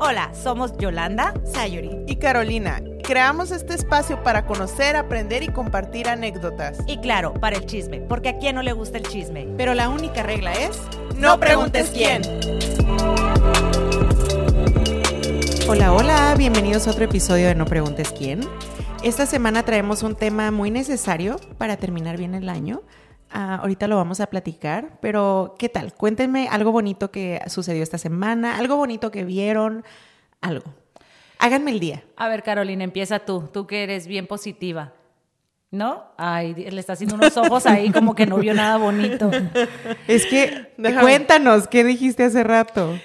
Hola, somos Yolanda, Sayuri y Carolina. Creamos este espacio para conocer, aprender y compartir anécdotas. Y claro, para el chisme, porque a quién no le gusta el chisme. Pero la única regla es, no preguntes quién. Hola, hola, bienvenidos a otro episodio de No preguntes quién. Esta semana traemos un tema muy necesario para terminar bien el año. Ah, ahorita lo vamos a platicar, pero ¿qué tal? Cuéntenme algo bonito que sucedió esta semana, algo bonito que vieron, algo. Háganme el día. A ver, Carolina, empieza tú, tú que eres bien positiva. ¿No? Ay, le está haciendo unos ojos ahí como que no vio nada bonito. Es que, cuéntanos, ¿qué dijiste hace rato?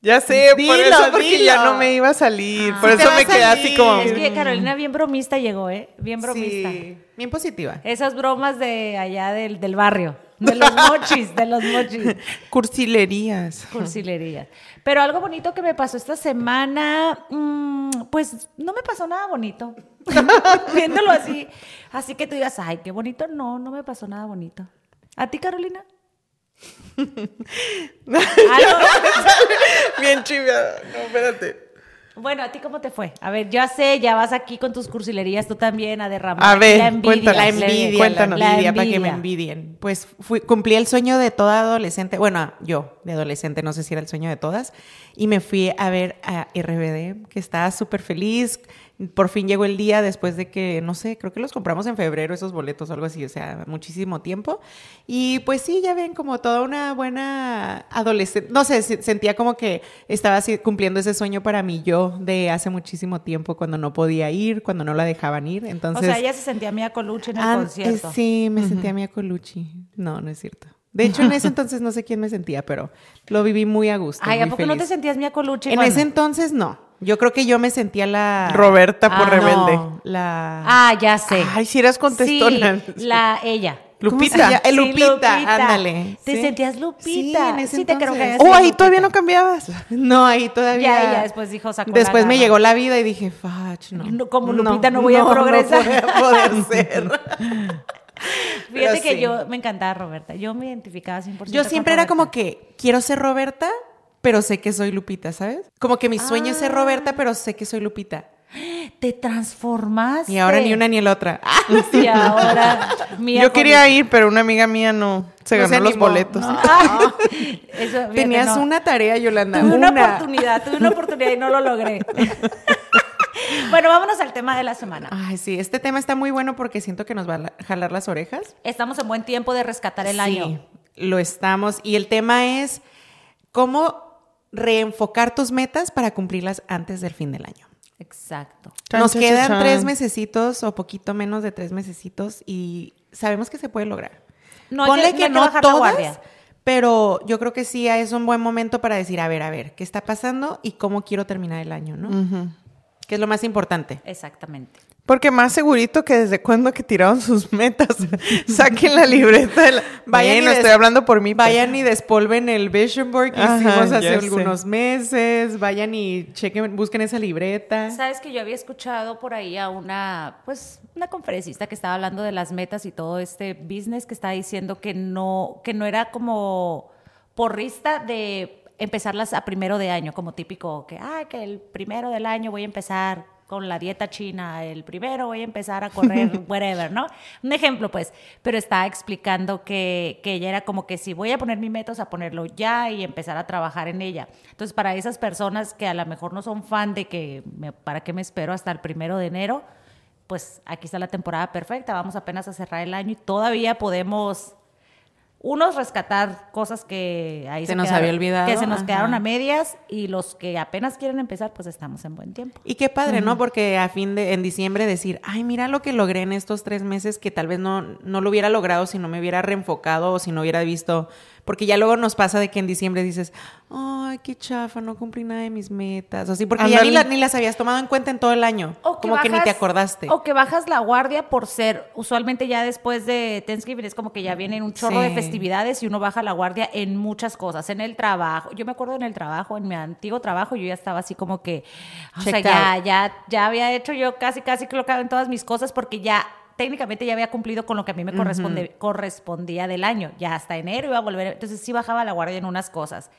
Ya sé, por eso porque ya no me iba a salir. Ah. por eso me quedé así como. Es que Carolina bien bromista llegó, ¿eh? Bien bromista. Sí, bien positiva. Esas bromas de allá del, del barrio. De los mochis, de los mochis. Cursilerías. Cursilerías. Pero algo bonito que me pasó esta semana, mm, pues no me pasó nada bonito. Viéndolo así. Así que tú digas, ay, qué bonito. No, no me pasó nada bonito. ¿A ti, Carolina? Bien chiviada. No, espérate. Bueno, ¿a ti cómo te fue? A ver, ya sé, ya vas aquí con tus cursilerías, tú también a derramar a ver, la envidia. La envidia, cuéntanos. La envidia, para que me envidien. Pues fui, cumplí el sueño de toda adolescente, bueno, yo de adolescente, no sé si era el sueño de todas, y me fui a ver a RBD, que estaba súper feliz, por fin llegó el día después de que, no sé, creo que los compramos en febrero esos boletos o algo así, o sea, muchísimo tiempo. Y pues sí, ya ven como toda una buena adolescente, no sé, sentía como que estaba así, cumpliendo ese sueño para mí yo de hace muchísimo tiempo cuando no podía ir, cuando no la dejaban ir. Entonces, o sea, ella se sentía Mia Colucci en el concierto. Sí, me sentía Mia Colucci. No, no es cierto. De hecho, en ese entonces no sé quién me sentía, pero lo viví muy a gusto. Ay, ¿a poco no te sentías Mia Colucci? En ese entonces no. Yo creo que yo me sentía la... Roberta por ah, rebelde. la... Ah, ya sé. Ay, si eras contestona. Sí, la ella. Lupita. Sí, Lupita, ándale. Te sentías Lupita. Sí, sí te creo que Oh, ahí todavía no cambiabas. No, ahí todavía. Ya, ya después dijo sacó Después me llegó la vida y dije, fach, no. Como Lupita no, voy a progresar. No voy a poder ser. Fíjate que yo me encantaba Roberta. Yo me identificaba 100%. Yo siempre era como que quiero ser Roberta, pero sé que soy Lupita, ¿sabes? Como que mi sueño es ser ah. Roberta, pero sé que soy Lupita. Te transformaste. Y ahora ni una ni la otra. Y ahora. Yo quería ir, pero una amiga mía no. Se ganó los boletos. Tenías una tarea, Yolanda. Tuve una. oportunidad, tuve una oportunidad y no lo logré. bueno, vámonos al tema de la semana. Ay, sí, este tema está muy bueno porque siento que nos va a jalar las orejas. Estamos en buen tiempo de rescatar el sí, año. Lo estamos. Y el tema es cómo reenfocar tus metas para cumplirlas antes del fin del año. Exacto. Nos quedan tres mesecitos o poquito menos de tres mesecitos y sabemos que se puede lograr. No Ponle que, no, todas, pero yo creo que sí es un buen momento para decir, a ver, a ver, ¿qué está pasando y cómo quiero terminar el año, no? Que es lo más importante. Exactamente. Porque más segurito que desde cuando que tiraron sus metas. Saquen la libreta. De la... Vayan, estoy hablando por mí. Pues. Vayan y despolven el vision board que hicimos hace algunos meses. Vayan y chequen, busquen esa libreta. Sabes que yo había escuchado por ahí a una, pues, una conferencista que estaba hablando de las metas y todo este business que estaba diciendo que no, que no era como porrista de empezarlas a primero de año, como típico que, ah, que el primero del año voy a empezar con la dieta china, el primero voy a empezar a correr, whatever, ¿no? Un ejemplo, pues, pero estaba explicando que, que ella era como que si voy a poner mi metas, a ponerlo ya y empezar a trabajar en ella. Entonces, para esas personas que a lo mejor no son fan de que, ¿para qué me espero hasta el primero de enero? Pues aquí está la temporada perfecta, vamos apenas a cerrar el año y todavía podemos unos rescatar cosas que ahí se, nos había olvidado. Que se nos quedaron a medias y los que apenas quieren empezar, pues estamos en buen tiempo. Y qué padre, ¿no? Porque a fin de, en diciembre decir, ay, mira lo que logré en estos tres meses que tal vez no, no lo hubiera logrado si no me hubiera reenfocado o si no hubiera visto porque ya luego nos pasa de que en diciembre dices, ay, qué chafa, no cumplí nada de mis metas. Así, porque ya ni, las habías tomado en cuenta en todo el año. como que ni te acordaste. O que bajas la guardia por ser, usualmente ya después de Thanksgiving es como que ya vienen un chorro de festividades y uno baja la guardia en muchas cosas, en el trabajo. Yo me acuerdo en el trabajo, en mi antiguo trabajo, yo ya estaba así como que, o sea, ya, ya, ya había hecho yo casi, casi lo en todas mis cosas porque ya técnicamente ya había cumplido con lo que a mí me correspondía del año. Ya hasta enero iba a volver. Entonces sí bajaba la guardia en unas cosas.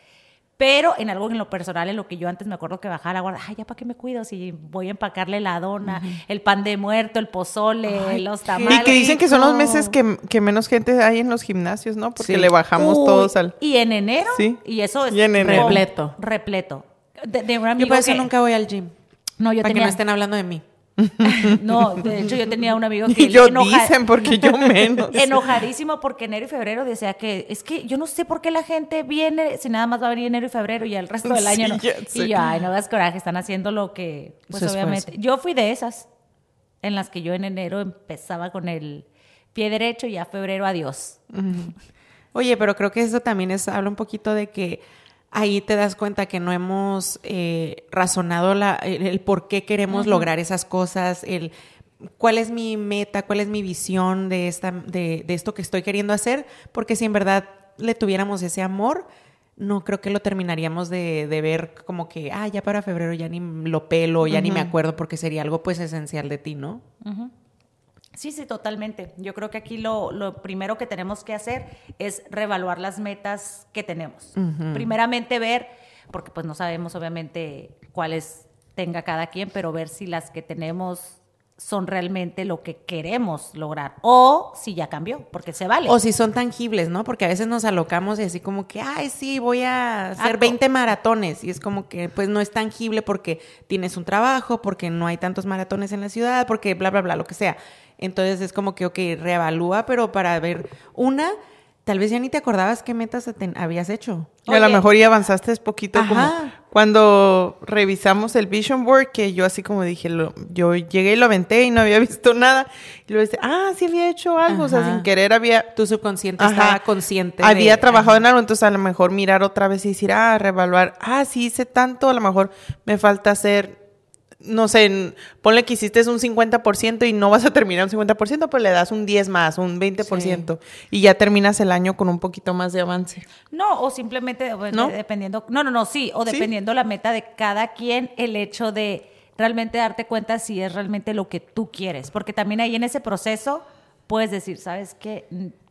Pero en algo en lo personal, en lo que yo antes me acuerdo que bajaba la guarda, ay, ya para qué me cuido si voy a empacarle la dona, el pan de muerto, el pozole, los tamales. Y que dicen que son los meses que, menos gente hay en los gimnasios, ¿no? Porque le bajamos todos al... Y en enero, sí. y eso es repleto. Repleto. De, un amigo yo por eso nunca voy al gym. No, yo para que no estén hablando de mí. no, de hecho yo tenía un amigo que... yo dicen porque yo menos. enojadísimo porque enero y febrero decía que es que yo no sé por qué la gente viene si nada más va a venir enero y febrero y el resto del año no. Y yo, ay, no das coraje, están haciendo lo que... Pues obviamente... Yo fui de esas en las que yo en enero empezaba con el pie derecho y a febrero adiós. Oye, pero creo que eso también es, habla un poquito de que ahí te das cuenta que no hemos eh, razonado la, el, por qué queremos lograr esas cosas, el cuál es mi meta, cuál es mi visión de, esta, de, esto que estoy queriendo hacer, porque si en verdad le tuviéramos ese amor, no creo que lo terminaríamos de, ver como que, ah, ya para febrero ya ni lo pelo, ya ni me acuerdo, porque sería algo pues esencial de ti, ¿no? Sí, sí, totalmente. Yo creo que aquí lo, primero que tenemos que hacer es reevaluar las metas que tenemos. Primeramente ver, porque pues no sabemos obviamente cuáles tenga cada quien, pero ver si las que tenemos son realmente lo que queremos lograr o si ya cambió, porque se vale. O si son tangibles, ¿no? Porque a veces nos alocamos y así como que, ay, sí, voy a hacer 20 maratones y es como que pues no es tangible porque tienes un trabajo, porque no hay tantos maratones en la ciudad, porque bla, bla, bla, lo que sea. Entonces es como que, ok, reevalúa, pero para ver una, tal vez ya ni te acordabas qué metas habías hecho. a lo mejor ya avanzaste poquito como cuando revisamos el Vision Board, que yo así como dije, yo llegué y lo aventé y no había visto nada. Y luego dice, ah, sí había hecho algo, o sea, sin querer había... Tu subconsciente estaba consciente. Había trabajado en algo, entonces a lo mejor mirar otra vez y decir, ah, reevaluar, ah, sí hice tanto, a lo mejor me falta hacer no sé, ponle que hiciste un 50% y no vas a terminar un 50%, pues le das un 10 más, un 20% y ya terminas el año con un poquito más de avance. No, o simplemente dependiendo, no, no, no, sí, o dependiendo la meta de cada quien, el hecho de realmente darte cuenta si es realmente lo que tú quieres, porque también ahí en ese proceso puedes decir, ¿sabes qué?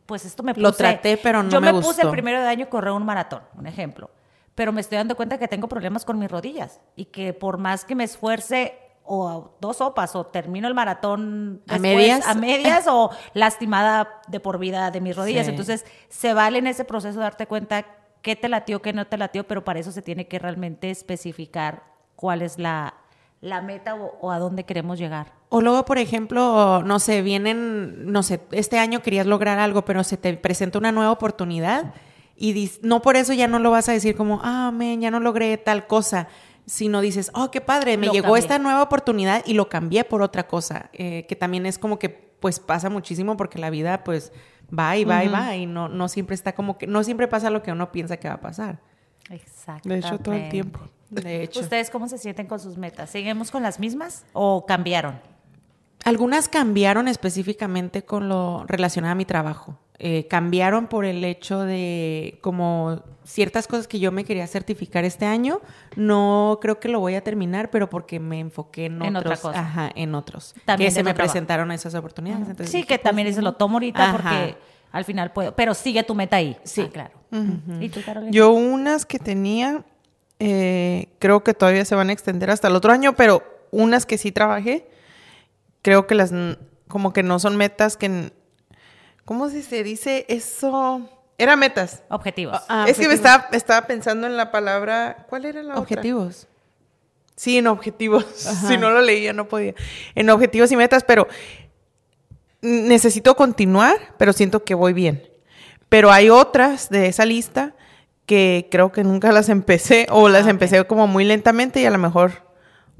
Pues esto me puse... Lo traté, pero no yo me, me puse el primero de año correr un maratón, un ejemplo pero me estoy dando cuenta que tengo problemas con mis rodillas y que por más que me esfuerce o dos sopas o termino el maratón a medias a medias o lastimada de por vida de mis rodillas. Entonces, se vale en ese proceso darte cuenta qué te latió, qué no te latió, pero para eso se tiene que realmente especificar cuál es la, la meta o, a dónde queremos llegar. O luego, por ejemplo, no sé, vienen, no sé, este año querías lograr algo, pero se te presenta una nueva oportunidad y no por eso ya no lo vas a decir como, ah, men, ya no logré tal cosa, sino dices, oh, qué padre, me llegó esta nueva oportunidad y lo cambié por otra cosa, eh, que también es como que pues pasa muchísimo porque la vida pues va y va y va y no, no siempre está como que, no siempre pasa lo que uno piensa que va a pasar. Exacto. De hecho, todo el tiempo. De hecho. ¿Ustedes cómo se sienten con sus metas? ¿Seguimos con las mismas o cambiaron? Algunas cambiaron específicamente con lo relacionado a mi trabajo. Eh, cambiaron por el hecho de como ciertas cosas que yo me quería certificar este año, no creo que lo voy a terminar, pero porque me enfoqué en, otros, otra Ajá, en otros. También que se me presentaron esas oportunidades. sí, que también pues, se lo tomo ahorita porque al final puedo, pero sigue tu meta ahí. Sí, ah, claro. ¿Y tú, Carolina? Yo unas que tenía, eh, creo que todavía se van a extender hasta el otro año, pero unas que sí trabajé, creo que las como que no son metas que ¿cómo se dice eso? Era metas. Objetivos. Ah, es que me estaba, estaba, pensando en la palabra. ¿Cuál era la Objetivos. Sí, en objetivos. Si no lo leía, no podía. En objetivos y metas, pero necesito continuar, pero siento que voy bien. Pero hay otras de esa lista que creo que nunca las empecé o las ah, empecé como muy lentamente y a lo mejor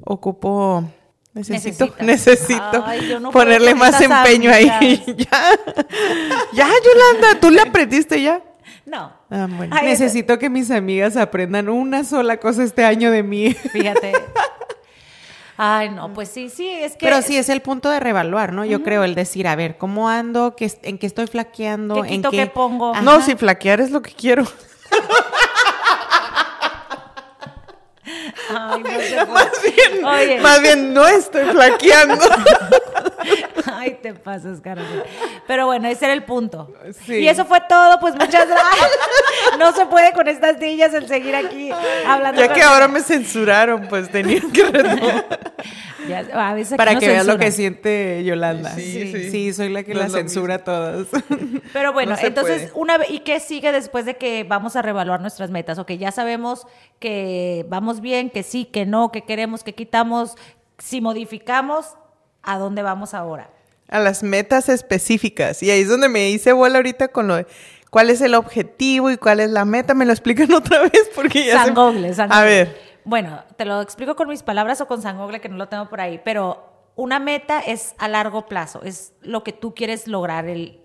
ocupo Necesito, necesito ponerle más empeño ahí. ya, ya, Yolanda, tú le aprendiste ya. No. Ah, necesito que mis amigas aprendan una sola cosa este año de mí. Fíjate. Ay, no, pues sí, sí, es que... Pero sí es el punto de revaluar, ¿no? Yo creo, el decir, a ver, ¿cómo ando? ¿Qué, ¿En qué estoy flaqueando? ¿Qué ¿En qué pongo? No, si flaquear es lo que quiero. Ay, no más, bien, más bien no estoy flaqueando. Ay, te pasas, Carolina. Pero bueno, ese era el punto. Y eso fue todo, pues muchas gracias. No se puede con estas niñas el seguir aquí hablando. Ya que ahora me censuraron, pues tenía que Para que veas lo que siente Yolanda. Sí, sí. soy la que la censura a todas. Pero bueno, entonces, una ¿y qué sigue después de que vamos a reevaluar nuestras metas? Ok, ya sabemos que vamos bien, que sí, que no, que queremos, que quitamos, si modificamos, ¿a dónde vamos ahora? A las metas específicas. Y ahí es donde me hice bola ahorita con lo de cuál es el objetivo y cuál es la meta. ¿Me lo explican otra vez? Porque ya San A ver. Bueno, te lo explico con mis palabras o con Sangogle, que no lo tengo por ahí, pero una meta es a largo plazo, es lo que tú quieres lograr. El,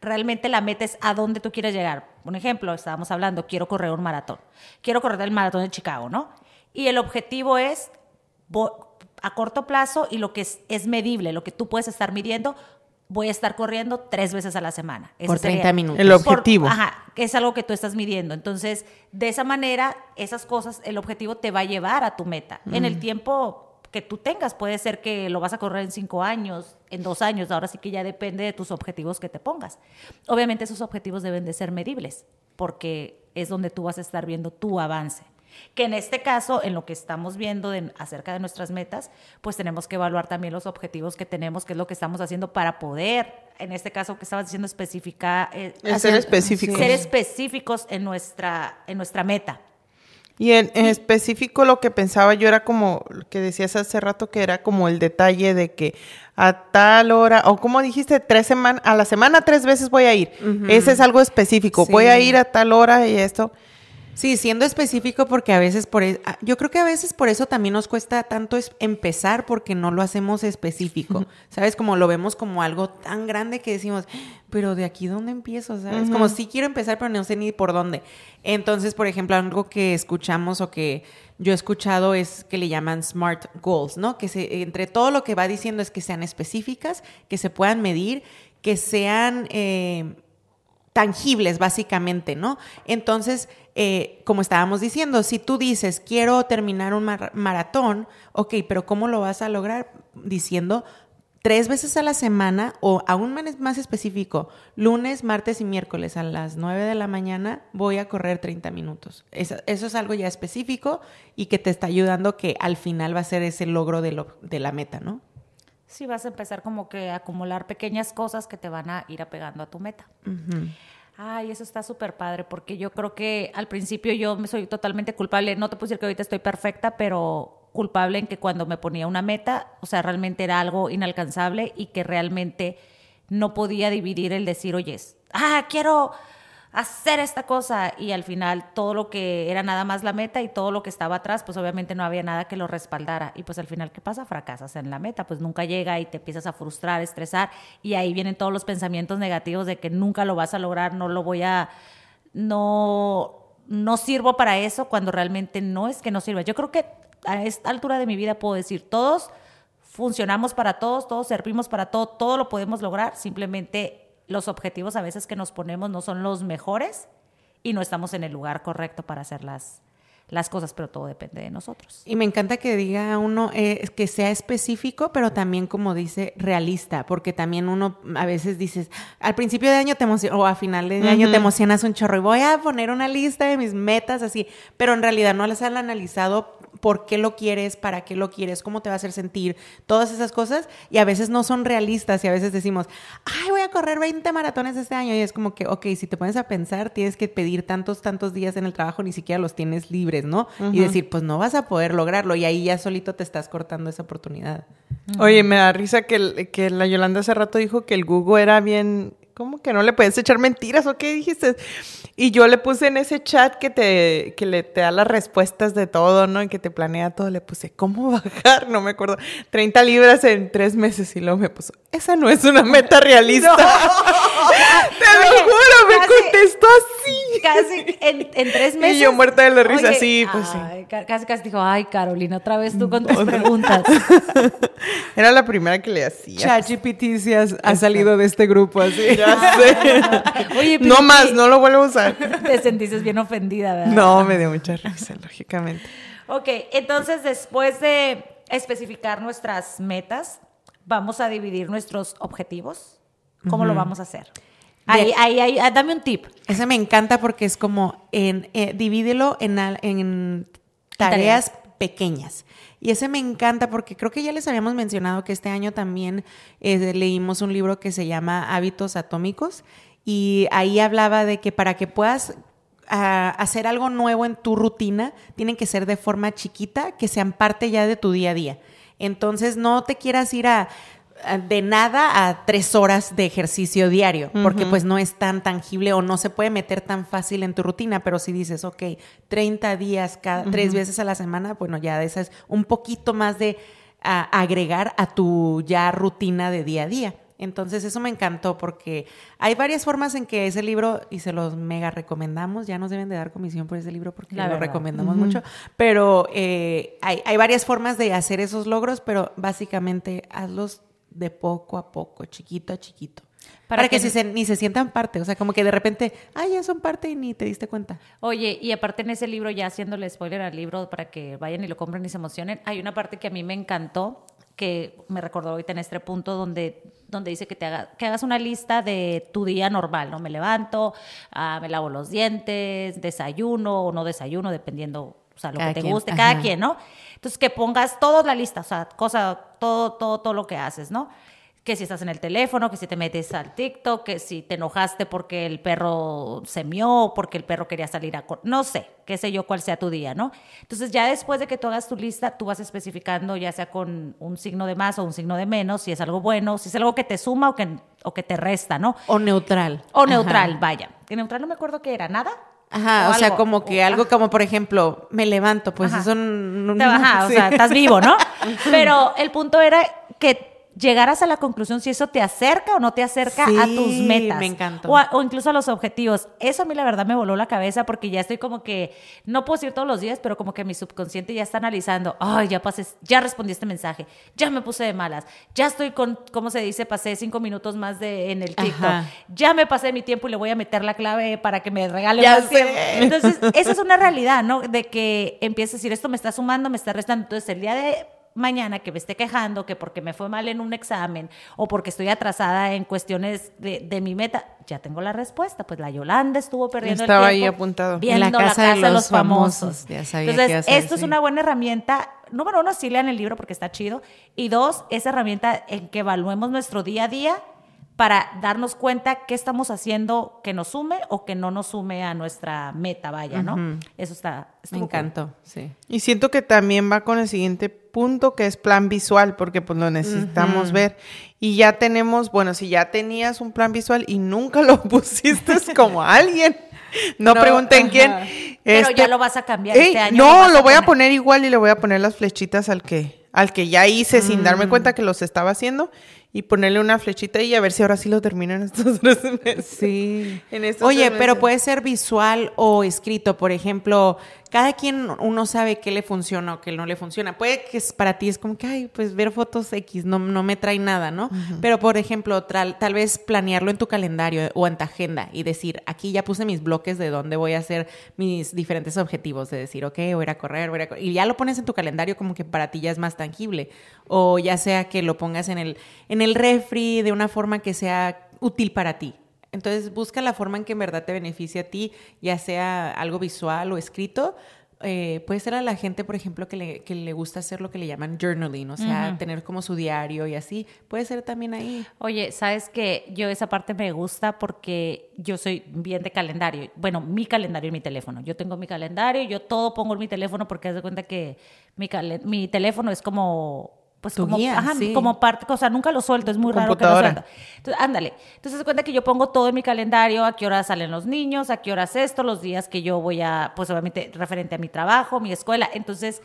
realmente la meta es a dónde tú quieres llegar. Un ejemplo, estábamos hablando, quiero correr un maratón. Quiero correr el maratón de Chicago, ¿no? Y el objetivo es a corto plazo y lo que es, es medible, lo que tú puedes estar midiendo, voy a estar corriendo tres veces a la semana. por 30 minutos. El objetivo. ajá, es algo que tú estás midiendo. Entonces, de esa manera, esas cosas, el objetivo te va a llevar a tu meta. En el tiempo que tú tengas, puede ser que lo vas a correr en cinco años, en dos años, ahora sí que ya depende de tus objetivos que te pongas. Obviamente esos objetivos deben de ser medibles, porque es donde tú vas a estar viendo tu avance. Que en este caso, en lo que estamos viendo acerca de nuestras metas, pues tenemos que evaluar también los objetivos que tenemos, qué es lo que estamos haciendo para poder, en este caso que estabas diciendo, especificar. Eh, ser específicos. Ser específicos en nuestra, en nuestra meta. Y en, específico lo que pensaba yo era como, que decías hace rato, que era como el detalle de que a tal hora, o como dijiste, tres semanas, a la semana tres veces voy a ir. Ese es algo específico. Voy a ir a tal hora y esto. Sí, siendo específico porque a veces por eso, yo creo que a veces por eso también nos cuesta tanto empezar porque no lo hacemos específico. ¿Sabes? Como lo vemos como algo tan grande que decimos, pero de aquí dónde empiezo, ¿sabes? Como sí quiero empezar, pero no sé ni por dónde. Entonces, por ejemplo, algo que escuchamos o que yo he escuchado es que le llaman SMART goals, ¿no? Que se, entre todo lo que va diciendo es que sean específicas, que se puedan medir, que sean eh, tangibles, básicamente, ¿no? Entonces, eh, como estábamos diciendo, si tú dices, quiero terminar un maratón, ok, pero ¿cómo lo vas a lograr? Diciendo tres veces a la semana o aún más específico, lunes, martes y miércoles a las nueve de la mañana voy a correr 30 minutos. Eso, es algo ya específico y que te está ayudando que al final va a ser ese logro de, lo, de la meta, ¿no? Sí, vas a empezar como que a acumular pequeñas cosas que te van a ir apegando a tu meta. Ay, eso está súper padre, porque yo creo que al principio yo me soy totalmente culpable. No te puedo decir que ahorita estoy perfecta, pero culpable en que cuando me ponía una meta, o sea, realmente era algo inalcanzable y que realmente no podía dividir el decir, oye, ah, quiero hacer esta cosa y al final todo lo que era nada más la meta y todo lo que estaba atrás, pues obviamente no había nada que lo respaldara y pues al final, ¿qué pasa? Fracasas en la meta, pues nunca llega y te empiezas a frustrar, estresar y ahí vienen todos los pensamientos negativos de que nunca lo vas a lograr, no lo voy a, no, no sirvo para eso cuando realmente no es que no sirva. Yo creo que a esta altura de mi vida puedo decir, todos funcionamos para todos, todos servimos para todo, todo lo podemos lograr, simplemente los objetivos a veces que nos ponemos no son los mejores y no estamos en el lugar correcto para hacer las, las cosas, pero todo depende de nosotros. Y me encanta que diga uno eh, que sea específico, pero también como dice realista, porque también uno a veces dices, al principio de año te emocionas, o a final de año te emocionas un chorro y voy a poner una lista de mis metas así, pero en realidad no las han analizado por qué lo quieres, para qué lo quieres, cómo te va a hacer sentir, todas esas cosas, y a veces no son realistas y a veces decimos, ay, voy a correr 20 maratones este año, y es como que, ok, si te pones a pensar, tienes que pedir tantos, tantos días en el trabajo, ni siquiera los tienes libres, ¿no? Y decir, pues no vas a poder lograrlo, y ahí ya solito te estás cortando esa oportunidad. Oye, me da risa que, que la Yolanda hace rato dijo que el Google era bien ¿cómo que no le puedes echar mentiras o qué dijiste? Y yo le puse en ese chat que te, que le te da las respuestas de todo, ¿no? Y que te planea todo, le puse, ¿cómo bajar? No me acuerdo, 30 libras en tres meses y luego me puso, esa no es una meta realista. te lo juro, me contestó así. Casi en, tres meses. Y yo muerta de la risa, sí, pues sí. Casi, casi dijo, ay, Carolina, otra vez tú con tus preguntas. Era la primera que le hacía. ChatGPT sí ha, salido de este grupo así. Oye, no más, no lo vuelvo a usar. Te sentiste bien ofendida, ¿verdad? No, me dio mucha risa, lógicamente. Ok, entonces después de especificar nuestras metas, vamos a dividir nuestros objetivos. ¿Cómo lo vamos a hacer? Ahí, ahí, ahí, ah, dame un tip. Ese me encanta porque es como, en, eh, divídelo en, en tareas pequeñas. Y ese me encanta porque creo que ya les habíamos mencionado que este año también eh, leímos un libro que se llama Hábitos Atómicos y ahí hablaba de que para que puedas ah, hacer algo nuevo en tu rutina, tienen que ser de forma chiquita, que sean parte ya de tu día a día. Entonces no te quieras ir a de nada a tres horas de ejercicio diario, porque pues no es tan tangible o no se puede meter tan fácil en tu rutina, pero si dices, ok, 30 días, cada, tres veces a la semana, bueno, ya de esas un poquito más de agregar a tu ya rutina de día a día. Entonces eso me encantó porque hay varias formas en que ese libro, y se los mega recomendamos, ya nos deben de dar comisión por ese libro porque lo recomendamos mucho, pero eh, hay, hay varias formas de hacer esos logros, pero básicamente hazlos de poco a poco, chiquito a chiquito. Para, que, ni se sientan parte, o sea, como que de repente, ah, ya son parte y ni te diste cuenta. Oye, y aparte en ese libro, ya haciéndole spoiler al libro para que vayan y lo compren y se emocionen, hay una parte que a mí me encantó, que me recordó ahorita en este punto donde, donde dice que, te haga, que hagas una lista de tu día normal, ¿no? Me levanto, ah, me lavo los dientes, desayuno o no desayuno, dependiendo, o sea, lo que te guste, cada quien, ¿no? Entonces, que pongas toda la lista, o sea, cosa, todo, todo, todo lo que haces, ¿no? Que si estás en el teléfono, que si te metes al TikTok, que si te enojaste porque el perro se mió, porque el perro quería salir a... No sé, qué sé yo cuál sea tu día, ¿no? Entonces ya después de que tú hagas tu lista, tú vas especificando ya sea con un signo de más o un signo de menos, si es algo bueno, si es algo que te suma o que, o que te resta, ¿no? O neutral. O neutral, vaya. Que neutral no me acuerdo qué era, nada. Ajá, o, sea, como que algo como, por ejemplo, me levanto, pues eso no... Te baja, o sea, estás vivo, ¿no? Pero el punto era que llegaras a la conclusión si eso te acerca o no te acerca a tus metas. Me encanta. O, incluso a los objetivos. Eso a mí la verdad me voló la cabeza porque ya estoy como que, no puedo decir todos los días, pero como que mi subconsciente ya está analizando, ay, ya pasé, ya respondí este mensaje, ya me puse de malas, ya estoy con, ¿cómo se dice? Pasé cinco minutos más de, en el TikTok, ya me pasé mi tiempo y le voy a meter la clave para que me regale más tiempo. Entonces, esa es una realidad, ¿no? De que empieces a decir, esto me está sumando, me está restando. Entonces, el día de mañana que me esté quejando que porque me fue mal en un examen o porque estoy atrasada en cuestiones de, mi meta, ya tengo la respuesta. Pues la Yolanda estuvo perdiendo Estaba el tiempo ahí apuntado. viendo la casa, de, los famosos. Entonces, esto es una buena herramienta. Número uno, sí lean el libro porque está chido. Y dos, esa herramienta en que evaluemos nuestro día a día para darnos cuenta qué estamos haciendo que nos sume o que no nos sume a nuestra meta, vaya, ¿no? Eso está... Me encantó, sí. Y siento que también va con el siguiente punto, que es plan visual, porque pues lo necesitamos ver. Y ya tenemos, bueno, si ya tenías un plan visual y nunca lo pusiste como alguien. No, pregunten quién. Pero ya este, lo vas a cambiar este año. No, lo, voy a poner igual y le voy a poner las flechitas al que, al que ya hice sin darme mm. cuenta que los estaba haciendo y ponerle una flechita y a ver si ahora sí lo terminan estos tres meses. Sí. Oye, pero puede ser visual o escrito. Por ejemplo, cada quien uno sabe qué le funciona o qué no le funciona. Puede que para ti es como que, ay, pues ver fotos X no, no me trae nada, ¿no? Pero, por ejemplo, tal, tal vez planearlo en tu calendario o en tu agenda y decir, aquí ya puse mis bloques de dónde voy a hacer mis diferentes objetivos, de decir, ok, voy a ir a correr, voy a correr. Y ya lo pones en tu calendario como que para ti ya es más tangible. O ya sea que lo pongas en el, en el refri de una forma que sea útil para ti. Entonces busca la forma en que en verdad te beneficie a ti, ya sea algo visual o escrito. Eh, puede ser a la gente, por ejemplo, que le, que le, gusta hacer lo que le llaman journaling, o sea, tener como su diario y así. Puede ser también ahí. Oye, sabes que yo esa parte me gusta porque yo soy bien de calendario. Bueno, mi calendario y mi teléfono. Yo tengo mi calendario, yo todo pongo en mi teléfono porque haz de cuenta que mi, mi teléfono es como pues como, como parte, o sea, nunca lo suelto, es muy raro que lo suelto. Entonces, ándale. Entonces se cuenta que yo pongo todo en mi calendario, a qué hora salen los niños, a qué horas esto, los días que yo voy a, pues obviamente referente a mi trabajo, mi escuela. Entonces,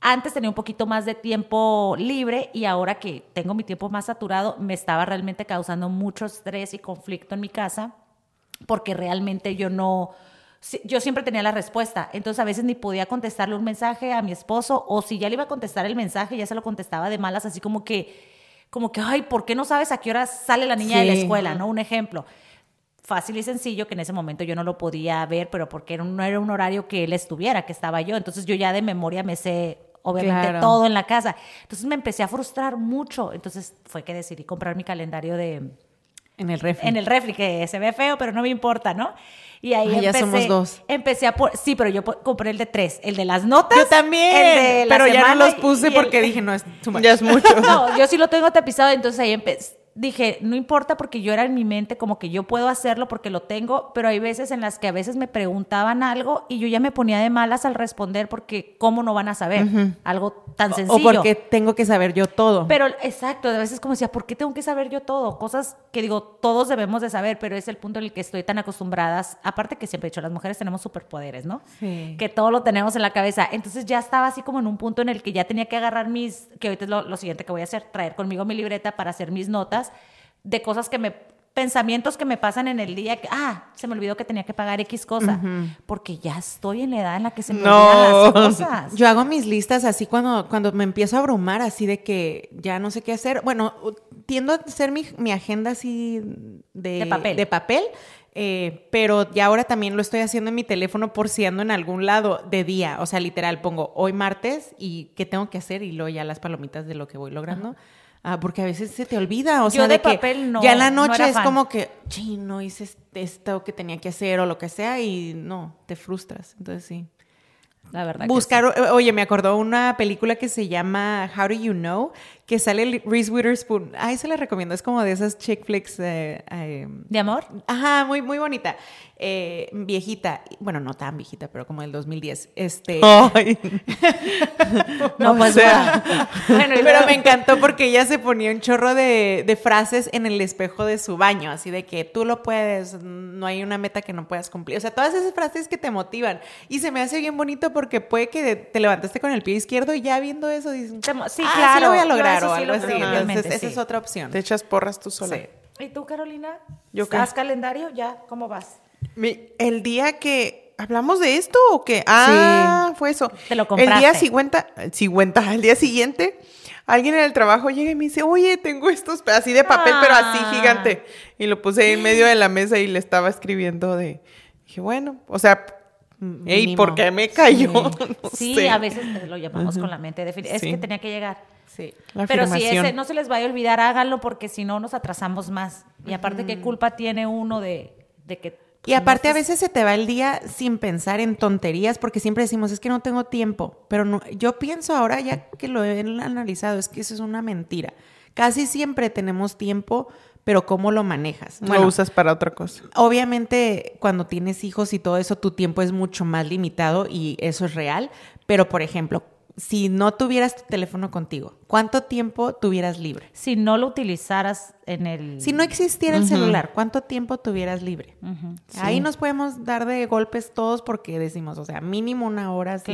antes tenía un poquito más de tiempo libre y ahora que tengo mi tiempo más saturado, me estaba realmente causando mucho estrés y conflicto en mi casa porque realmente yo no yo siempre tenía la respuesta, entonces a veces ni podía contestarle un mensaje a mi esposo o si ya le iba a contestar el mensaje ya se lo contestaba de malas, así como que, como que, ay, ¿por qué no sabes a qué hora sale la niña de la escuela? ¿No? Un ejemplo. Fácil y sencillo que en ese momento yo no lo podía ver, pero porque no era un horario que él estuviera, que estaba yo. Entonces yo ya de memoria me sé, obviamente todo en la casa. Entonces me empecé a frustrar mucho. Entonces fue que decidí comprar mi calendario de... En el refri. En el refri, que se ve feo, pero no me importa, ¿no? Y ahí empecé, ya somos dos. Empecé a por, sí, pero yo compré el de tres, el de las notas. Yo también. pero ya no los puse porque dije, no, es ya es mucho. no, yo sí lo tengo tapizado, entonces ahí empecé dije, no importa porque yo era en mi mente como que yo puedo hacerlo porque lo tengo, pero hay veces en las que a veces me preguntaban algo y yo ya me ponía de malas al responder porque cómo no van a saber algo tan sencillo. O porque tengo que saber yo todo. Pero exacto, a veces como decía, ¿por qué tengo que saber yo todo? Cosas que digo, todos debemos de saber, pero es el punto en el que estoy tan acostumbradas, aparte que siempre he dicho, las mujeres tenemos superpoderes, ¿no? Sí. Que todo lo tenemos en la cabeza. Entonces ya estaba así como en un punto en el que ya tenía que agarrar mis, que ahorita es lo siguiente que voy a hacer, traer conmigo mi libreta para hacer mis notas de cosas que me pensamientos que me pasan en el día que, ah, se me olvidó que tenía que pagar X cosa, porque ya estoy en la edad en la que se me olvidan las cosas. Yo hago mis listas así cuando, cuando me empiezo a abrumar, así de que ya no sé qué hacer. Bueno, tiendo a hacer mi, mi agenda así de, papel. De papel eh, pero ya ahora también lo estoy haciendo en mi teléfono por si ando en algún lado de día. O sea, literal, pongo hoy martes y qué tengo que hacer y luego ya las palomitas de lo que voy logrando. Ah, porque a veces se te olvida, o sea, de, papel no, ya en la noche es como que, no hice esto que tenía que hacer o lo que sea y no, te frustras. Entonces sí. La verdad. Buscar, oye, me acordó una película que se llama How Do You Know, que sale Reese Witherspoon. Ay, se la recomiendo, es como de esas chick flicks. Eh, ¿De amor? Ajá, muy, muy bonita. Eh, viejita, bueno, no tan viejita, pero como del 2010. Este. Ay. no, pues bueno, pero me encantó porque ella se ponía un chorro de, de, frases en el espejo de su baño, así de que tú lo puedes, no hay una meta que no puedas cumplir. O sea, todas esas frases que te motivan. Y se me hace bien bonito porque puede que te levantaste con el pie izquierdo y ya viendo eso dices, sí, ah, claro, lo voy a lograr o algo así. Entonces, esa es otra opción. Te echas porras tú sola. ¿Y tú, Carolina? ¿Yo ¿Estás calendario? ¿Ya? ¿Cómo vas? el día que hablamos de esto o qué? Ah, fue eso. Te lo compraste. El día 50, 50, el día siguiente, alguien en el trabajo llega y me dice, oye, tengo estos, así de papel, pero así ah. gigante. Y lo puse en medio de la mesa y le estaba escribiendo de, dije, bueno, o sea, ¿y ¿por qué me cayó? Sí, a veces lo llamamos con la mente. Es que tenía que llegar. Sí. Pero si ese no se les vaya a olvidar, háganlo porque si no nos atrasamos más. Y aparte, ¿qué culpa tiene uno de, de que y aparte a veces se te va el día sin pensar en tonterías porque siempre decimos, es que no tengo tiempo, pero no, yo pienso ahora ya que lo he analizado, es que eso es una mentira. Casi siempre tenemos tiempo, pero ¿cómo lo manejas? lo usas para otra cosa. Obviamente cuando tienes hijos y todo eso, tu tiempo es mucho más limitado y eso es real, pero por ejemplo, si no tuvieras tu teléfono contigo, ¿cuánto tiempo tuvieras libre? Si no lo utilizaras en el... Si no existiera el celular, ¿cuánto tiempo tuvieras libre? Ahí nos podemos dar de golpes todos porque decimos, o sea, mínimo una hora si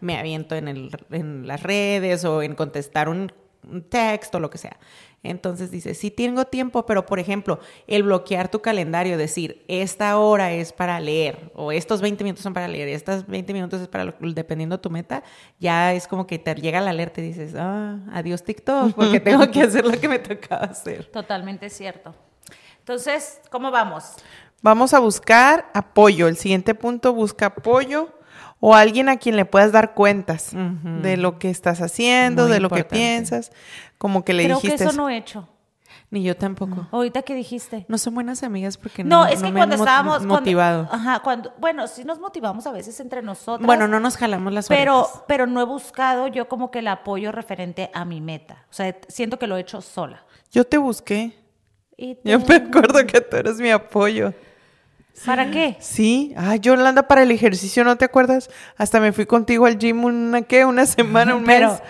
me aviento en, el, en las redes o en contestar un, un texto, lo que sea. Entonces dice, sí tengo tiempo, pero por ejemplo, el bloquear tu calendario, decir, esta hora es para leer, o estos 20 minutos son para leer, estos 20 minutos es para, dependiendo de tu meta, ya es como que te llega la alerta y dices, ah, adiós TikTok, porque tengo que hacer lo que me tocaba hacer. Totalmente cierto. Entonces, ¿cómo vamos? Vamos a buscar apoyo. El siguiente punto, busca apoyo o alguien a quien le puedas dar cuentas de lo que estás haciendo, de lo que piensas, como que le Creo dijiste. que eso no he hecho. Ni yo tampoco. Ahorita que dijiste. No son buenas amigas porque no, no es que cuando estábamos motivado. ajá, cuando bueno, sí nos motivamos a veces entre nosotros. Bueno, no nos jalamos las Pero pero no he buscado yo como que el apoyo referente a mi meta. O sea, siento que lo he hecho sola. Yo te busqué. Yo me acuerdo que tú eres mi apoyo. ¿Para qué? Sí, ay, Yolanda, para el ejercicio, ¿no te acuerdas? Hasta me fui contigo al gym una, ¿qué? Una semana, un pero, mes.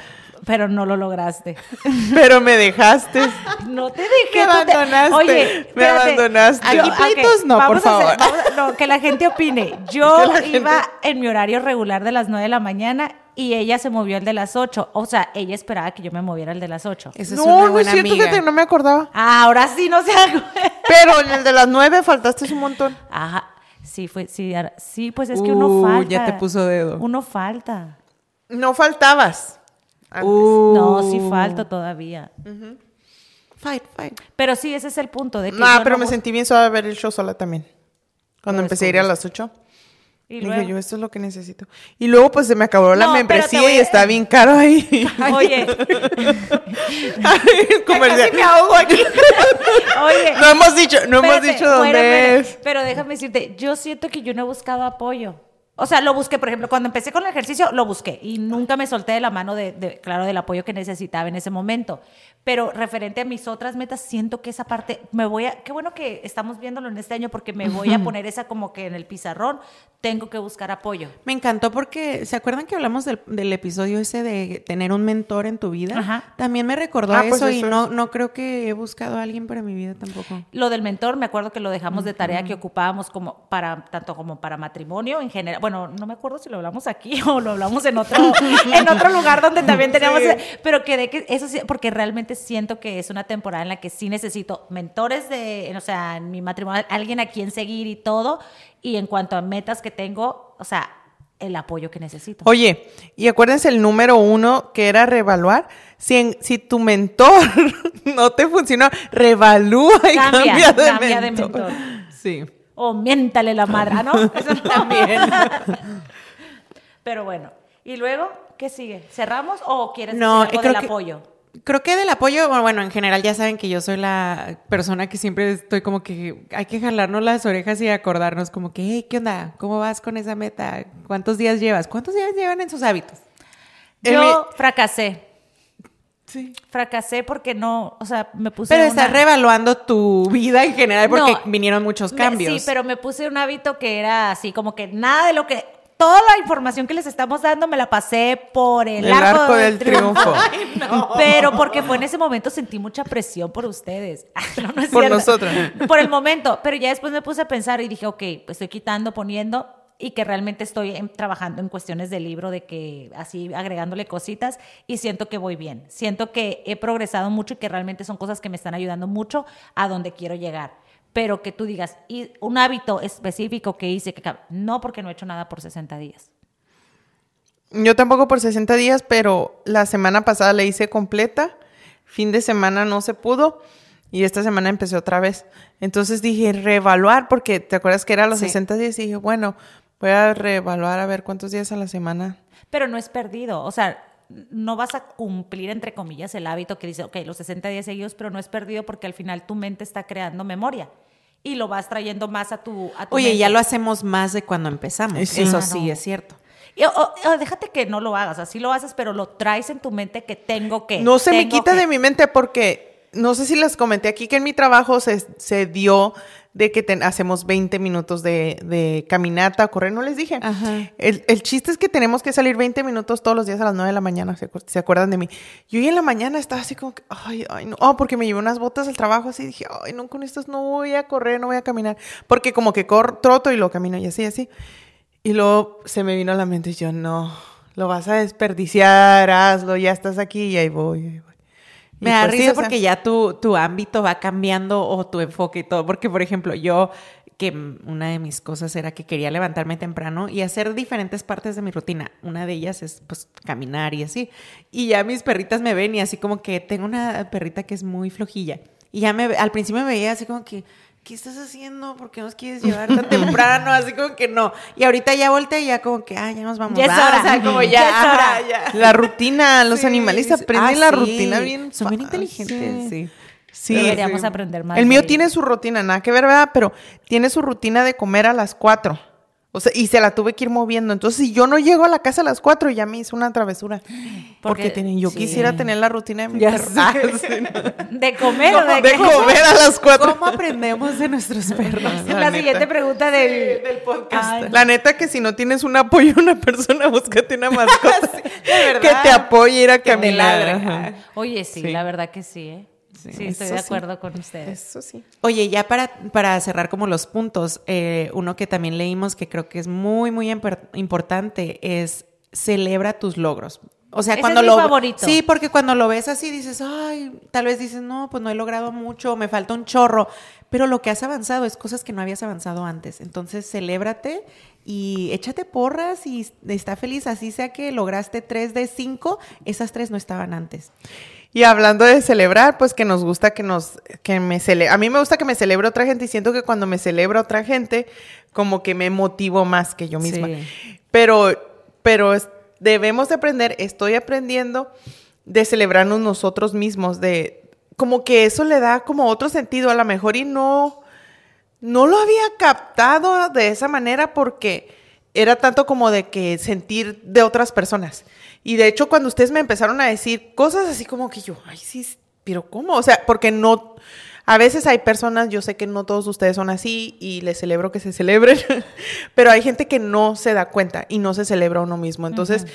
Pero no lo lograste. pero me dejaste. No te dejé. Me abandonaste. Oye, me abandonaste. Aquí pleitos no, por favor. no, que la gente opine. Yo iba en mi horario regular de las 9 de la mañana y ella se movió al de las 8. O sea, ella esperaba que yo me moviera al de las 8. Eso es no, no es cierto, que no me acordaba. Ah, ahora sí, no sé. Pero en el de las 9 faltaste un montón. Ajá. Sí, fue, sí, sí, pues es que uno falta. ya te puso dedo. Uno falta. No faltabas. no, sí falta todavía. Fight, fight. Pero sí, ese es el punto. De que nah, pero me sentí bien suave ver el show sola también. Cuando empecé a ir a las 8. Y luego, yo, esto es lo que necesito. Y luego, pues, se me acabó la membresía y está bien caro ahí. Oye. Comercial. me ahogo aquí. Oye. No hemos dicho, no hemos dicho dónde es. Pero déjame decirte, yo siento que yo no he buscado apoyo. O sea, lo busqué, por ejemplo, cuando empecé con el ejercicio, lo busqué y nunca me solté de la mano de, claro, del apoyo que necesitaba en ese momento. Pero referente a mis otras metas, siento que esa parte, me voy a, qué bueno que estamos viéndolo en este año porque me voy a poner esa como que en el pizarrón, tengo que buscar apoyo. Me encantó porque, ¿se acuerdan que hablamos del, episodio ese de tener un mentor en tu vida? Ajá. También me recordó ah, pues eso, y no, no creo que he buscado a alguien para mi vida tampoco. Lo del mentor, me acuerdo que lo dejamos de tarea que ocupábamos como para, tanto como para matrimonio en general bueno, no me acuerdo si lo hablamos aquí o lo hablamos en otro, en otro lugar donde también teníamos, pero quedé que eso sí, porque realmente siento que es una temporada en la que sí necesito mentores de, o sea, en mi matrimonio, alguien a quien seguir y todo, y en cuanto a metas que tengo, o sea, el apoyo que necesito. Oye, y acuérdense el número uno que era reevaluar. Si, si tu mentor no te funcionó, reevalúa y cambia, cambia de mentor. Sí o miéntale la madre, ¿no? Eso también. Pero bueno, ¿y luego qué sigue? ¿Cerramos o quieres no, decir algo del apoyo? Creo que del apoyo, bueno, en general ya saben que yo soy la persona que siempre estoy como que hay que jalarnos las orejas y acordarnos como que, hey, ¿qué onda? ¿Cómo vas con esa meta? ¿Cuántos días llevas? ¿Cuántos días llevan en sus hábitos? Yo fracasé. Sí. Fracasé porque no, o sea, me puse. Pero estás reevaluando tu vida en general porque vinieron muchos cambios. sí, pero me puse un hábito que era así, como que nada de lo que. Toda la información que les estamos dando me la pasé por el, arco, del, triunfo. Pero porque fue en ese momento sentí mucha presión por ustedes. por nosotros. Por el momento. Pero ya después me puse a pensar y dije, ok, pues estoy quitando, poniendo y que realmente estoy trabajando en cuestiones del libro, de que así agregándole cositas y siento que voy bien. Siento que he progresado mucho y que realmente son cosas que me están ayudando mucho a donde quiero llegar. Pero que tú digas, y un hábito específico que hice, que no porque no he hecho nada por 60 días. Yo tampoco por 60 días, pero la semana pasada la hice completa, fin de semana no se pudo y esta semana empecé otra vez. Entonces dije, reevaluar, porque te acuerdas que era los 60 días y dije, bueno, Voy a reevaluar a ver cuántos días a la semana. Pero no es perdido, o sea, no vas a cumplir, entre comillas, el hábito que dice, ok, los 60 días seguidos, pero no es perdido porque al final tu mente está creando memoria y lo vas trayendo más a tu, a Oye, ya lo hacemos más de cuando empezamos. Eso sí es cierto. Y, o, déjate que no lo hagas, así lo haces, pero lo traes en tu mente que tengo que. No se me quita de mi mente porque no sé si les comenté aquí que en mi trabajo se, se dio de que hacemos 20 minutos de, de, caminata, correr, no les dije. El, el, chiste es que tenemos que salir 20 minutos todos los días a las 9 de la mañana, ¿se, acuerdan de mí? Yo hoy en la mañana estaba así como que, ay, ay, no, oh, porque me llevé unas botas al trabajo, así dije, ay, no, con estas no voy a correr, no voy a caminar, porque como que corro, troto y lo camino y así, así. Y luego se me vino a la mente y yo, no, lo vas a desperdiciar, hazlo, ya estás aquí y ahí voy, ahí voy. Me da pues risa porque ya tu, tu ámbito va cambiando o tu enfoque y todo. Porque, por ejemplo, yo, que una de mis cosas era que quería levantarme temprano y hacer diferentes partes de mi rutina. Una de ellas es, pues, caminar y así. Y ya mis perritas me ven y así como que tengo una perrita que es muy flojilla. Y ya me, al principio me veía así como que ¿qué estás haciendo? ¿Por qué nos quieres llevar tan temprano? Así como que no. Y ahorita ya volteé y ya como que, ah, ya nos vamos. Ya es hora. O sea, como ya, La rutina, los animalistas aprenden la rutina bien. Son bien inteligentes, sí. Sí. Deberíamos aprender más. El mío tiene su rutina, nada que ver, ¿verdad? Pero tiene su rutina de comer a las cuatro. O sea, y se la tuve que ir moviendo. Entonces, si yo no llego a la casa a las cuatro, ya me hizo una travesura. Porque, yo quisiera tener la rutina de mi perro. Ah, de comer o de, de comer a las cuatro. ¿Cómo aprendemos de nuestros perros? la, siguiente pregunta del, podcast. La neta que si no tienes un apoyo una persona, búscate una mascota que te apoye ir a caminar. Oye, sí, la verdad que sí, ¿eh? Sí, estoy de acuerdo con ustedes. Eso sí. Oye, ya para, para cerrar como los puntos, eh, uno que también leímos que creo que es muy, muy importante es celebra tus logros. O sea, cuando es mi lo favorito. Sí, porque cuando lo ves así dices, ay, tal vez dices, no, pues no he logrado mucho, me falta un chorro, pero lo que has avanzado es cosas que no habías avanzado antes. Entonces, celébrate y échate porras y está feliz, así sea que lograste tres de cinco, esas tres no estaban antes. Y hablando de celebrar, pues que nos gusta que nos, que me cele a mí me gusta que me celebre otra gente y siento que cuando me celebra otra gente, como que me motivo más que yo misma. Pero, pero debemos de aprender, estoy aprendiendo de celebrarnos nosotros mismos, de como que eso le da como otro sentido a lo mejor y no, no lo había captado de esa manera porque era tanto como de que sentir de otras personas. Y de hecho, cuando ustedes me empezaron a decir cosas así como que yo, ay, sí, pero ¿cómo? O sea, porque no, a veces hay personas, yo sé que no todos ustedes son así y les celebro que se celebren, pero hay gente que no se da cuenta y no se celebra uno mismo. Entonces,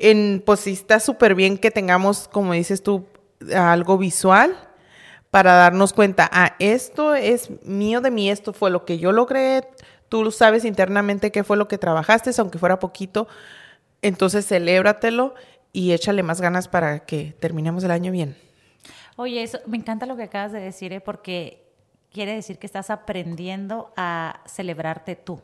en, pues sí está súper bien que tengamos, como dices tú, algo visual para darnos cuenta, ah, esto es mío de mí, esto fue lo que yo logré, tú sabes internamente qué fue lo que trabajaste, aunque fuera poquito, entonces celébratelo y échale más ganas para que terminemos el año bien. Oye, eso, me encanta lo que acabas de decir, ¿eh? porque quiere decir que estás aprendiendo a celebrarte tú.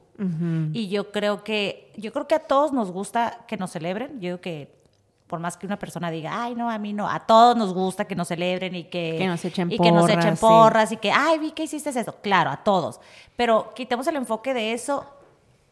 Y yo creo que, yo creo que a todos nos gusta que nos celebren. Yo creo que por más que una persona diga, ay, no, a mí no, a todos nos gusta que nos celebren y que, que nos echen y porras. Que nos echen porras y que, ay, vi que hiciste eso. Claro, a todos. Pero quitemos el enfoque de eso.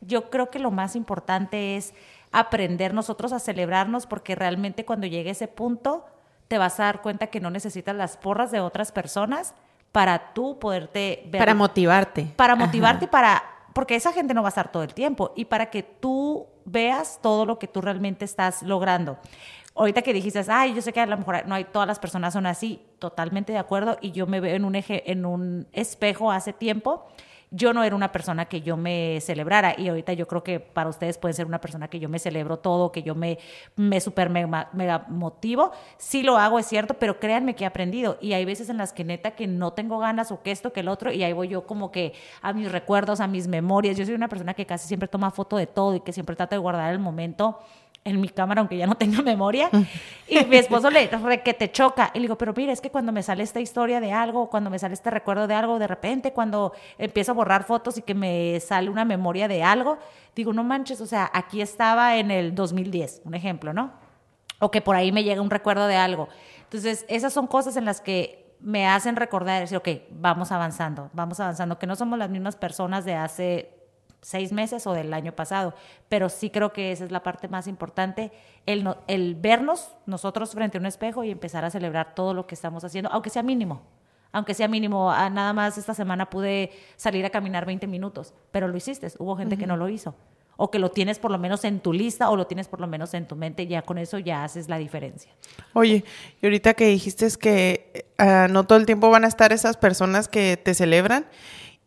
Yo creo que lo más importante es aprender nosotros a celebrarnos porque realmente cuando llegue ese punto te vas a dar cuenta que no necesitas las porras de otras personas para tú poderte ver. Para motivarte. Para motivarte y para porque esa gente no va a estar todo el tiempo y para que tú veas todo lo que tú realmente estás logrando. Ahorita que dijiste, ay, yo sé que a lo mejor no hay todas las personas son así, totalmente de acuerdo y yo me veo en un eje, en un espejo hace tiempo yo no era una persona que yo me celebrara y ahorita yo creo que para ustedes pueden ser una persona que yo me celebro todo, que yo me, me super mega, motivo. Sí lo hago, es cierto, pero créanme que he aprendido y hay veces en las que neta que no tengo ganas o que esto, que el otro y ahí voy yo como que a mis recuerdos, a mis memorias. Yo soy una persona que casi siempre toma foto de todo y que siempre trata de guardar el momento en mi cámara, aunque ya no tenga memoria. Y mi esposo le que te choca. Y le digo, pero mira, es que cuando me sale esta historia de algo, cuando me sale este recuerdo de algo, de repente, cuando empiezo a borrar fotos y que me sale una memoria de algo, digo, no manches, o sea, aquí estaba en el 2010, un ejemplo, ¿no? O que por ahí me llega un recuerdo de algo. Entonces, esas son cosas en las que me hacen recordar, decir, ok, vamos avanzando, vamos avanzando, que no somos las mismas personas de hace seis meses o del año pasado, pero sí creo que esa es la parte más importante, el, el vernos nosotros frente a un espejo y empezar a celebrar todo lo que estamos haciendo, aunque sea mínimo, aunque sea mínimo, ah, nada más esta semana pude salir a caminar 20 minutos, pero lo hiciste, hubo gente que no lo hizo, o que lo tienes por lo menos en tu lista o lo tienes por lo menos en tu mente, ya con eso ya haces la diferencia. Oye, y ahorita que dijiste es que ah, no todo el tiempo van a estar esas personas que te celebran,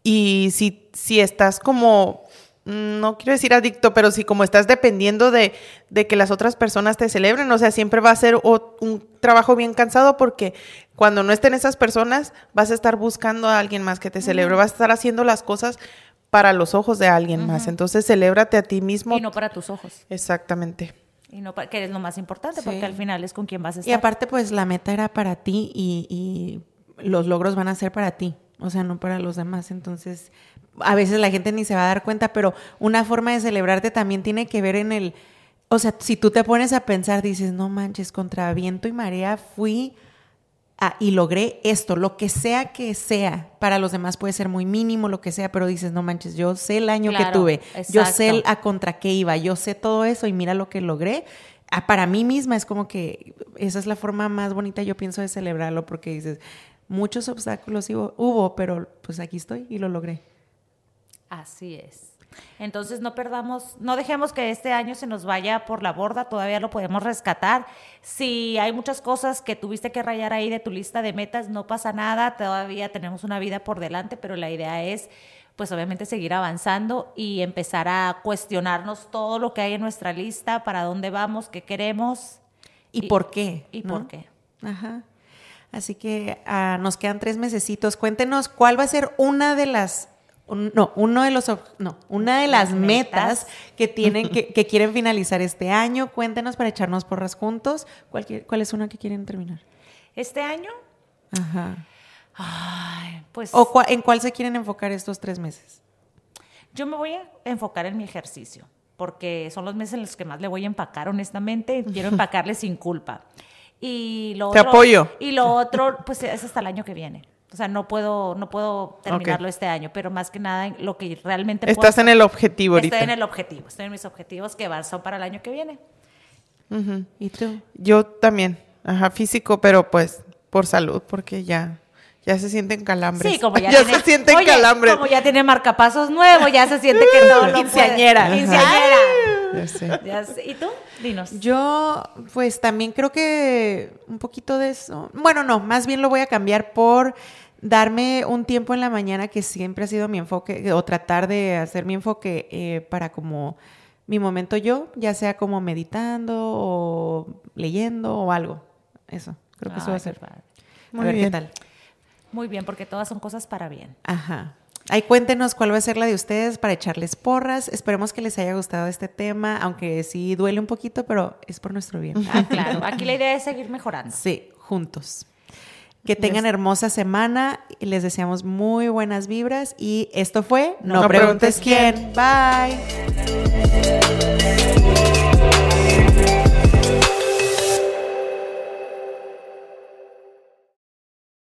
y si, si estás como, no quiero decir adicto, pero si como estás dependiendo de, de que las otras personas te celebren, o sea, siempre va a ser un trabajo bien cansado porque cuando no estén esas personas vas a estar buscando a alguien más que te celebre, vas a estar haciendo las cosas para los ojos de alguien más. Entonces, celébrate a ti mismo. Y no para tus ojos. Exactamente. Y no para, que es lo más importante, porque al final es con quien vas a estar. Y aparte, pues la meta era para ti y, y los logros van a ser para ti o sea, no para los demás. Entonces, a veces la gente ni se va a dar cuenta, pero una forma de celebrarte también tiene que ver en el, o sea, si tú te pones a pensar, dices, no manches, contra viento y marea fui y logré esto, lo que sea que sea, para los demás puede ser muy mínimo, lo que sea, pero dices, no manches, yo sé el año que tuve, yo sé a contra qué iba, yo sé todo eso y mira lo que logré. Ah, para mí misma es como que esa es la forma más bonita, yo pienso, de celebrarlo, porque dices, muchos obstáculos hubo, pero pues aquí estoy y lo logré. Así es. Entonces no perdamos, no dejemos que este año se nos vaya por la borda, todavía lo podemos rescatar. Si hay muchas cosas que tuviste que rayar ahí de tu lista de metas, no pasa nada, todavía tenemos una vida por delante, pero la idea es pues obviamente seguir avanzando y empezar a cuestionarnos todo lo que hay en nuestra lista, para dónde vamos, qué queremos y, por qué. Y por qué. Ajá. Así que ah, nos quedan tres mesecitos. Cuéntenos cuál va a ser una de las no, uno de los no, una de las, metas. que tienen que, quieren finalizar este año. Cuéntenos para echarnos porras juntos. ¿Cuál, cuál es una que quieren terminar? ¿Este año? Ajá. Ay, pues. ¿O en cuál se quieren enfocar estos tres meses? Yo me voy a enfocar en mi ejercicio, porque son los meses en los que más le voy a empacar, honestamente. Quiero empacarle sin culpa. Y lo Te otro, apoyo. Y lo otro, pues es hasta el año que viene. O sea, no puedo, no puedo terminarlo este año, pero más que nada lo que realmente Estás en el objetivo ahorita. Estoy en el objetivo, estoy en mis objetivos que van, son para el año que viene. ¿Y tú? Yo también, ajá, físico, pero pues por salud, porque ya, ya se sienten calambres. Sí, como ya, ya tiene, se sienten oye, calambres. Como ya tiene marcapasos nuevos, ya se siente que no lo Quinceañera. Quinceañera. Ya sé. Ya sé. ¿Y tú? Dinos. Yo, pues también creo que un poquito de eso. Bueno, no, más bien lo voy a cambiar por darme un tiempo en la mañana que siempre ha sido mi enfoque, o tratar de hacer mi enfoque eh, para como mi momento yo, ya sea como meditando o leyendo o algo. Eso, creo que eso va a ser. padre. A Muy ver bien. qué tal. Muy bien, porque todas son cosas para bien. Ajá. Ahí cuéntenos cuál va a ser la de ustedes para echarles porras. Esperemos que les haya gustado este tema, aunque sí duele un poquito, pero es por nuestro bien. Ah, claro. Aquí la idea es seguir mejorando. Sí, juntos. Que tengan hermosa semana. y Les deseamos muy buenas vibras. Y esto fue No, No preguntes, preguntes quién. Bye.